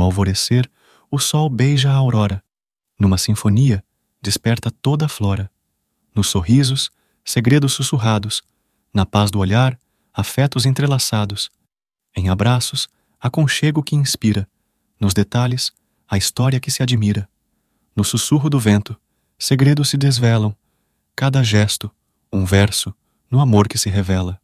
No alvorecer, o sol beija a aurora. Numa sinfonia, desperta toda a flora. Nos sorrisos, segredos sussurrados. Na paz do olhar, afetos entrelaçados. Em abraços, aconchego que inspira. Nos detalhes, a história que se admira. No sussurro do vento, segredos se desvelam. Cada gesto, um verso, no amor que se revela.